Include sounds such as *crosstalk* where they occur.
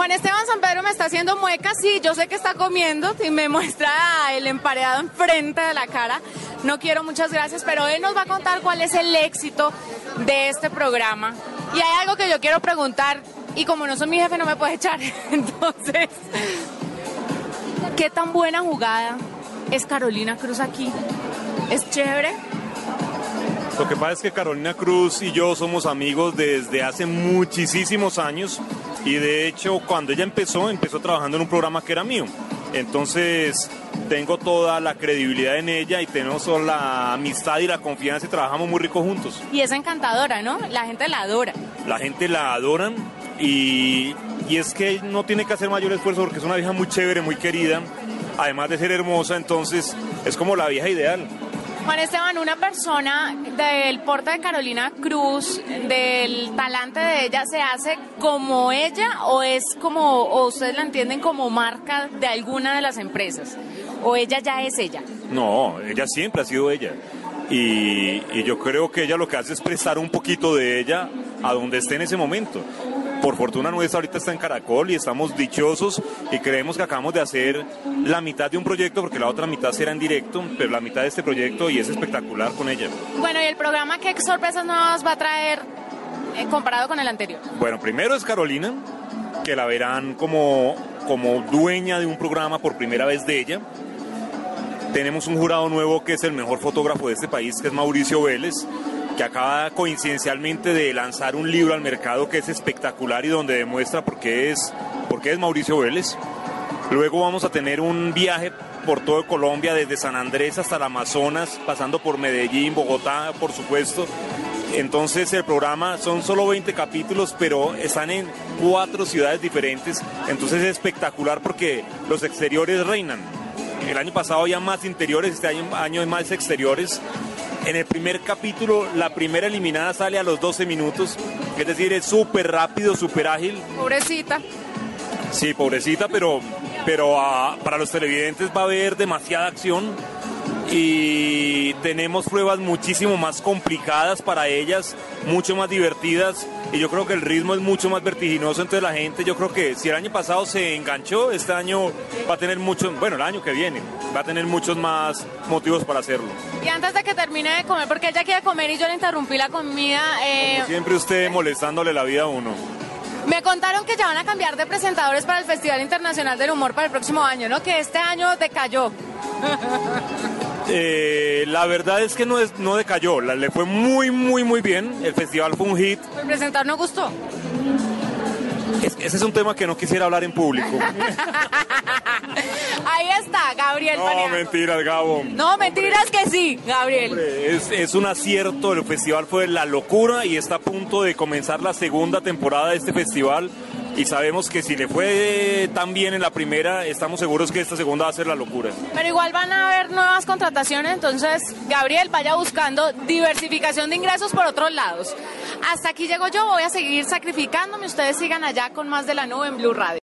Juan Esteban San Pedro me está haciendo muecas, sí, yo sé que está comiendo y me *laughs* muestra el emparedado enfrente de la cara. No quiero muchas gracias, pero él nos va a contar cuál es el éxito de este programa. Y hay algo que yo quiero preguntar, y como no soy mi jefe no me puede *laughs* echar, entonces, ¿qué tan buena jugada es Carolina Cruz aquí? ¿Es chévere? Lo que pasa es que Carolina Cruz y yo somos amigos desde hace muchísimos años y de hecho cuando ella empezó, empezó trabajando en un programa que era mío. Entonces tengo toda la credibilidad en ella y tenemos la amistad y la confianza y trabajamos muy rico juntos. Y es encantadora, ¿no? La gente la adora. La gente la adoran y, y es que no tiene que hacer mayor esfuerzo porque es una vieja muy chévere, muy querida, además de ser hermosa, entonces es como la vieja ideal. Juan Esteban, una persona del porte de Carolina Cruz, del talante de ella, ¿se hace como ella o es como, o ustedes la entienden como marca de alguna de las empresas? ¿O ella ya es ella? No, ella siempre ha sido ella. Y, y yo creo que ella lo que hace es prestar un poquito de ella a donde esté en ese momento por fortuna nuestra ahorita está en Caracol y estamos dichosos y creemos que acabamos de hacer la mitad de un proyecto porque la otra mitad será en directo, pero la mitad de este proyecto y es espectacular con ella. Bueno, ¿y el programa qué sorpresas nuevas va a traer eh, comparado con el anterior? Bueno, primero es Carolina, que la verán como, como dueña de un programa por primera vez de ella. Tenemos un jurado nuevo que es el mejor fotógrafo de este país, que es Mauricio Vélez que acaba coincidencialmente de lanzar un libro al mercado que es espectacular y donde demuestra por qué es, por qué es Mauricio Vélez. Luego vamos a tener un viaje por todo Colombia, desde San Andrés hasta el Amazonas, pasando por Medellín, Bogotá, por supuesto. Entonces el programa son solo 20 capítulos, pero están en cuatro ciudades diferentes. Entonces es espectacular porque los exteriores reinan. El año pasado había más interiores, este año, año hay más exteriores. En el primer capítulo, la primera eliminada sale a los 12 minutos, es decir, es súper rápido, súper ágil. Pobrecita. Sí, pobrecita, pero, pero uh, para los televidentes va a haber demasiada acción y tenemos pruebas muchísimo más complicadas para ellas, mucho más divertidas y yo creo que el ritmo es mucho más vertiginoso, entonces la gente yo creo que si el año pasado se enganchó, este año va a tener muchos, bueno, el año que viene, va a tener muchos más motivos para hacerlo. Y antes de que termine de comer, porque ella quiere comer y yo le interrumpí la comida. Eh... Como siempre usted molestándole la vida a uno. Me contaron que ya van a cambiar de presentadores para el Festival Internacional del Humor para el próximo año, ¿no? Que este año decayó. *laughs* Eh, la verdad es que no, es, no decayó, le fue muy, muy, muy bien. El festival fue un hit. ¿El presentar no gustó? Es, ese es un tema que no quisiera hablar en público. *laughs* Ahí está, Gabriel. No, Paneato. mentiras, Gabo. No, mentiras Hombre. que sí, Gabriel. Hombre, es, es, un acierto, el festival fue la locura y está a punto de comenzar la segunda temporada de este festival y sabemos que si le fue tan bien en la primera, estamos seguros que esta segunda va a ser la locura. Pero igual van a haber nuevas contrataciones, entonces Gabriel vaya buscando diversificación de ingresos por otros lados. Hasta aquí llego yo, voy a seguir sacrificándome, ustedes sigan allá con más de la nube en Blue Radio.